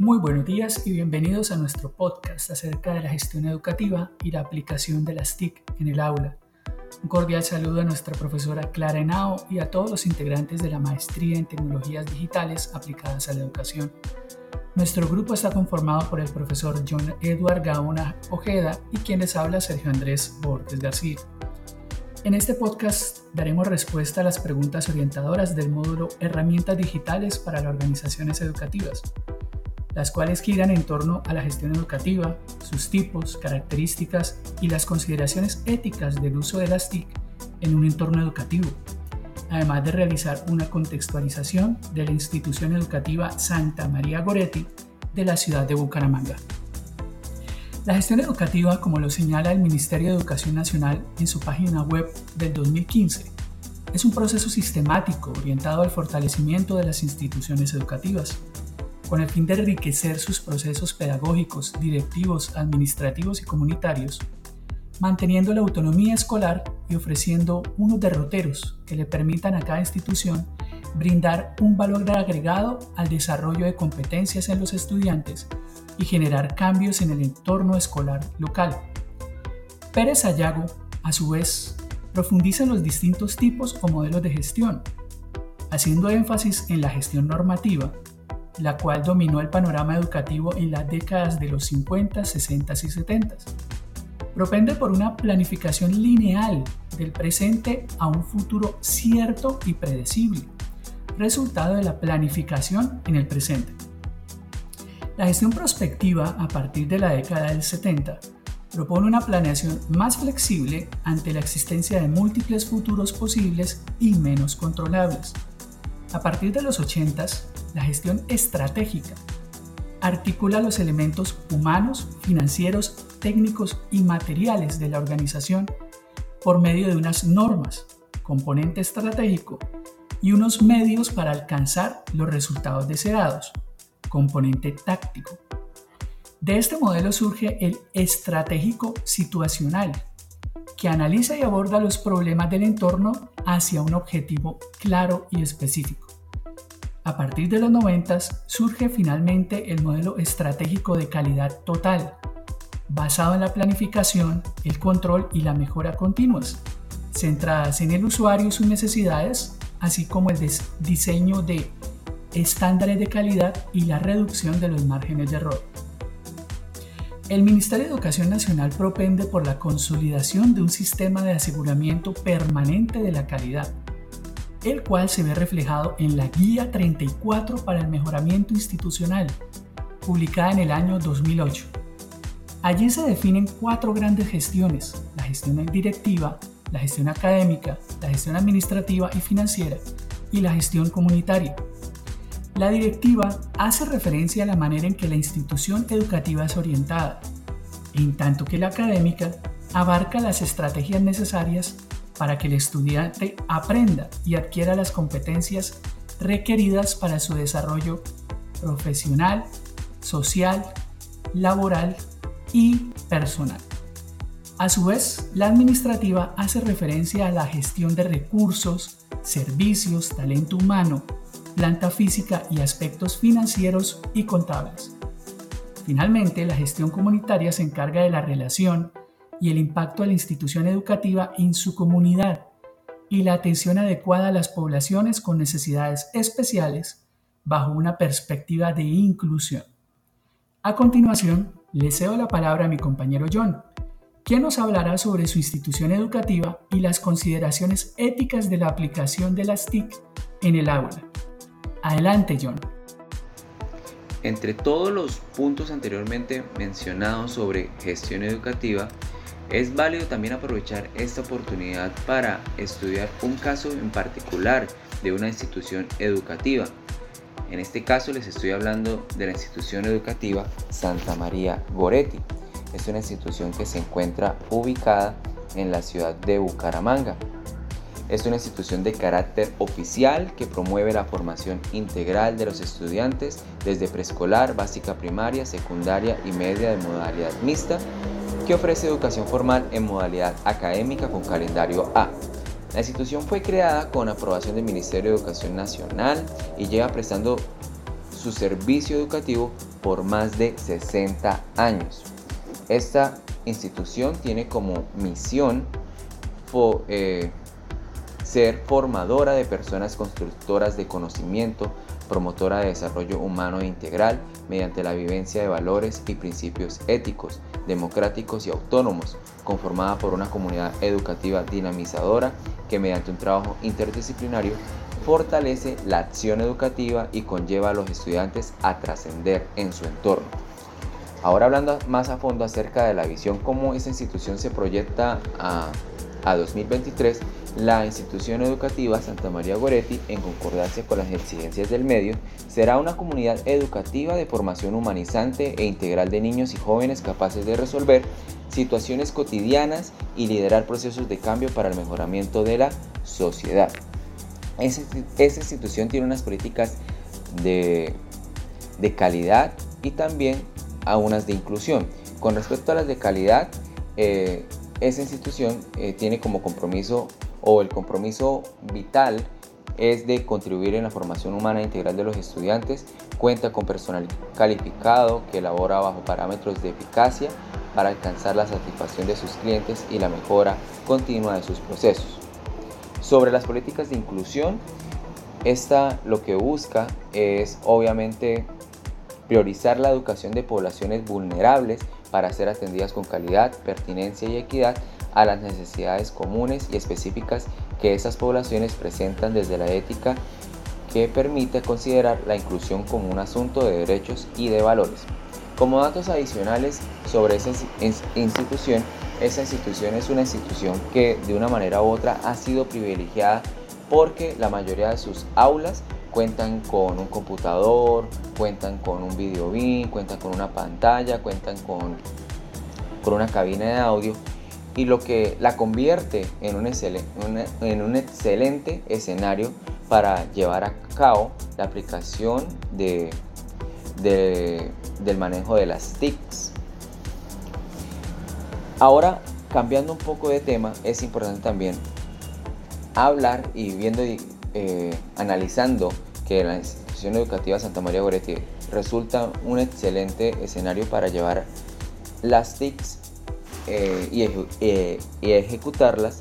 Muy buenos días y bienvenidos a nuestro podcast acerca de la gestión educativa y la aplicación de las TIC en el aula. Un cordial saludo a nuestra profesora Clara Henao y a todos los integrantes de la Maestría en Tecnologías Digitales aplicadas a la educación. Nuestro grupo está conformado por el profesor John Edward Gaona Ojeda y quien les habla Sergio Andrés Borges García. En este podcast daremos respuesta a las preguntas orientadoras del módulo Herramientas Digitales para las Organizaciones Educativas, las cuales giran en torno a la gestión educativa, sus tipos, características y las consideraciones éticas del uso de las TIC en un entorno educativo, además de realizar una contextualización de la institución educativa Santa María Goretti de la ciudad de Bucaramanga. La gestión educativa, como lo señala el Ministerio de Educación Nacional en su página web del 2015, es un proceso sistemático orientado al fortalecimiento de las instituciones educativas, con el fin de enriquecer sus procesos pedagógicos, directivos, administrativos y comunitarios, manteniendo la autonomía escolar y ofreciendo unos derroteros que le permitan a cada institución brindar un valor agregado al desarrollo de competencias en los estudiantes y generar cambios en el entorno escolar local. Pérez Ayago, a su vez, profundiza en los distintos tipos o modelos de gestión, haciendo énfasis en la gestión normativa, la cual dominó el panorama educativo en las décadas de los 50, 60 y 70. Propende por una planificación lineal del presente a un futuro cierto y predecible, resultado de la planificación en el presente. La gestión prospectiva a partir de la década del 70 propone una planeación más flexible ante la existencia de múltiples futuros posibles y menos controlables. A partir de los 80 la gestión estratégica articula los elementos humanos, financieros, técnicos y materiales de la organización por medio de unas normas, componente estratégico, y unos medios para alcanzar los resultados deseados, componente táctico. De este modelo surge el estratégico situacional, que analiza y aborda los problemas del entorno hacia un objetivo claro y específico. A partir de los 90 surge finalmente el modelo estratégico de calidad total, basado en la planificación, el control y la mejora continuas, centradas en el usuario y sus necesidades, así como el diseño de estándares de calidad y la reducción de los márgenes de error. El Ministerio de Educación Nacional propende por la consolidación de un sistema de aseguramiento permanente de la calidad, el cual se ve reflejado en la Guía 34 para el Mejoramiento Institucional, publicada en el año 2008. Allí se definen cuatro grandes gestiones, la gestión directiva, la gestión académica, la gestión administrativa y financiera y la gestión comunitaria. La directiva hace referencia a la manera en que la institución educativa es orientada, en tanto que la académica abarca las estrategias necesarias para que el estudiante aprenda y adquiera las competencias requeridas para su desarrollo profesional, social, laboral y personal. A su vez, la administrativa hace referencia a la gestión de recursos, servicios, talento humano, planta física y aspectos financieros y contables. Finalmente, la gestión comunitaria se encarga de la relación y el impacto de la institución educativa en su comunidad y la atención adecuada a las poblaciones con necesidades especiales bajo una perspectiva de inclusión. A continuación, le cedo la palabra a mi compañero John, quien nos hablará sobre su institución educativa y las consideraciones éticas de la aplicación de las TIC en el aula. Adelante, John. Entre todos los puntos anteriormente mencionados sobre gestión educativa, es válido también aprovechar esta oportunidad para estudiar un caso en particular de una institución educativa. En este caso les estoy hablando de la institución educativa Santa María Goretti. Es una institución que se encuentra ubicada en la ciudad de Bucaramanga. Es una institución de carácter oficial que promueve la formación integral de los estudiantes desde preescolar, básica primaria, secundaria y media de modalidad mixta que ofrece educación formal en modalidad académica con calendario A. La institución fue creada con aprobación del Ministerio de Educación Nacional y lleva prestando su servicio educativo por más de 60 años. Esta institución tiene como misión eh, ser formadora de personas constructoras de conocimiento, promotora de desarrollo humano integral mediante la vivencia de valores y principios éticos, democráticos y autónomos, conformada por una comunidad educativa dinamizadora que mediante un trabajo interdisciplinario fortalece la acción educativa y conlleva a los estudiantes a trascender en su entorno. Ahora hablando más a fondo acerca de la visión, cómo esa institución se proyecta a 2023, la institución educativa Santa María Goretti, en concordancia con las exigencias del medio, será una comunidad educativa de formación humanizante e integral de niños y jóvenes capaces de resolver situaciones cotidianas y liderar procesos de cambio para el mejoramiento de la sociedad. Esa, institución tiene unas políticas de, de calidad y también a unas de inclusión. Con respecto a las de calidad, eh, esa institución eh, tiene como compromiso o el compromiso vital es de contribuir en la formación humana integral de los estudiantes, cuenta con personal calificado que elabora bajo parámetros de eficacia para alcanzar la satisfacción de sus clientes y la mejora continua de sus procesos. Sobre las políticas de inclusión, esta lo que busca es obviamente priorizar la educación de poblaciones vulnerables para ser atendidas con calidad, pertinencia y equidad a las necesidades comunes y específicas que esas poblaciones presentan desde la ética que permite considerar la inclusión como un asunto de derechos y de valores. Como datos adicionales sobre esa institución, esa institución es una institución que de una manera u otra ha sido privilegiada porque la mayoría de sus aulas cuentan con un computador, cuentan con un video bin, cuentan con una pantalla, cuentan con, con una cabina de audio y lo que la convierte en un, excelente, escenario para llevar a cabo la aplicación de, del manejo de las TICs. Ahora, cambiando un poco de tema, es importante también hablar y viendo y eh, analizando que la institución educativa Santa María Goretti resulta un excelente escenario para llevar las TICs eh, eh, y, ejecutarlas,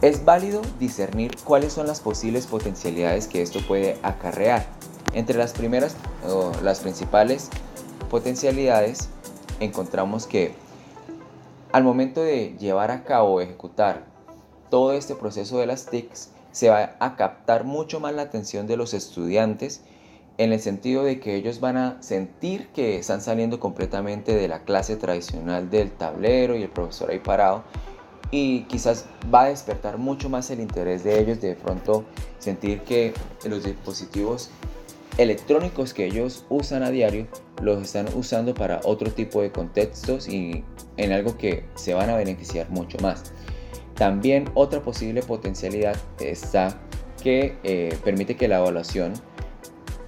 es válido discernir cuáles son las posibles potencialidades que esto puede acarrear. Entre las primeras o las principales potencialidades encontramos que al momento de llevar a cabo o ejecutar todo este proceso de las TICs, se va a captar mucho más la atención de los estudiantes en el sentido de que ellos van a sentir que están saliendo completamente de la clase tradicional del tablero y el profesor ahí parado y quizás va a despertar mucho más el interés de ellos de pronto sentir que los dispositivos electrónicos que ellos usan a diario los están usando para otro tipo de contextos y en algo que se van a beneficiar mucho más. También otra posible potencialidad está que eh, permite que la evaluación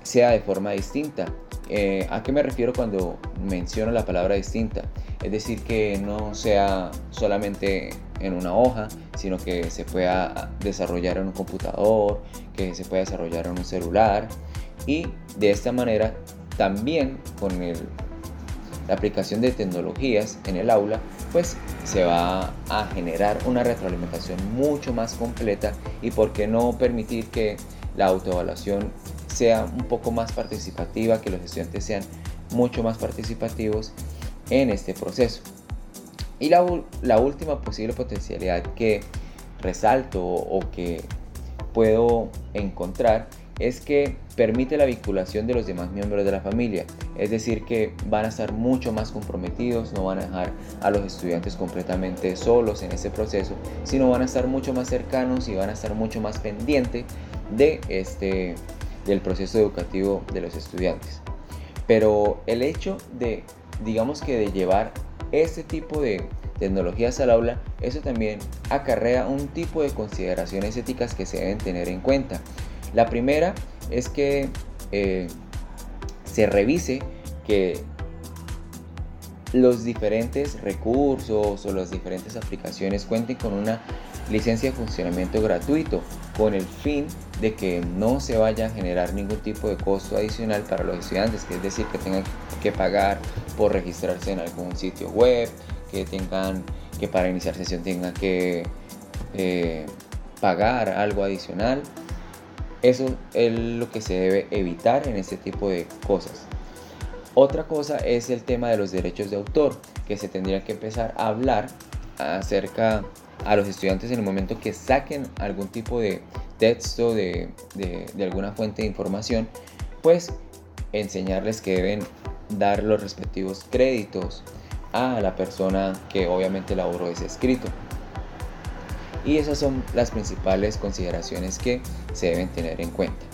sea de forma distinta. Eh, ¿A qué me refiero cuando menciono la palabra distinta? Es decir, que no sea solamente en una hoja, sino que se pueda desarrollar en un computador, que se pueda desarrollar en un celular. Y de esta manera, también con la aplicación de tecnologías en el aula, pues se va a generar una retroalimentación mucho más completa y por qué no permitir que la autoevaluación sea un poco más participativa, que los estudiantes sean mucho más participativos en este proceso. Y la, última posible potencialidad que resalto o que puedo encontrar es que permite la vinculación de los demás miembros de la familia, es decir, que van a estar mucho más comprometidos, no van a dejar a los estudiantes completamente solos en ese proceso, sino van a estar mucho más cercanos y van a estar mucho más pendientes de este, del proceso educativo de los estudiantes. Pero el hecho de, digamos que de llevar este tipo de tecnologías al aula, eso también acarrea un tipo de consideraciones éticas que se deben tener en cuenta. La primera es que eh, se revise que los diferentes recursos o las diferentes aplicaciones cuenten con una licencia de funcionamiento gratuito con el fin de que no se vaya a generar ningún tipo de costo adicional para los estudiantes, que es decir, que tengan que pagar por registrarse en algún sitio web, que tengan que para iniciar sesión tengan que eh, pagar algo adicional. Eso es lo que se debe evitar en este tipo de cosas. Otra cosa es el tema de los derechos de autor, que se tendría que empezar a hablar acerca a los estudiantes en el momento que saquen algún tipo de texto de, de, alguna fuente de información, pues enseñarles que deben dar los respectivos créditos a la persona que obviamente elaboró ese escrito. Y esas son las principales consideraciones que se deben tener en cuenta.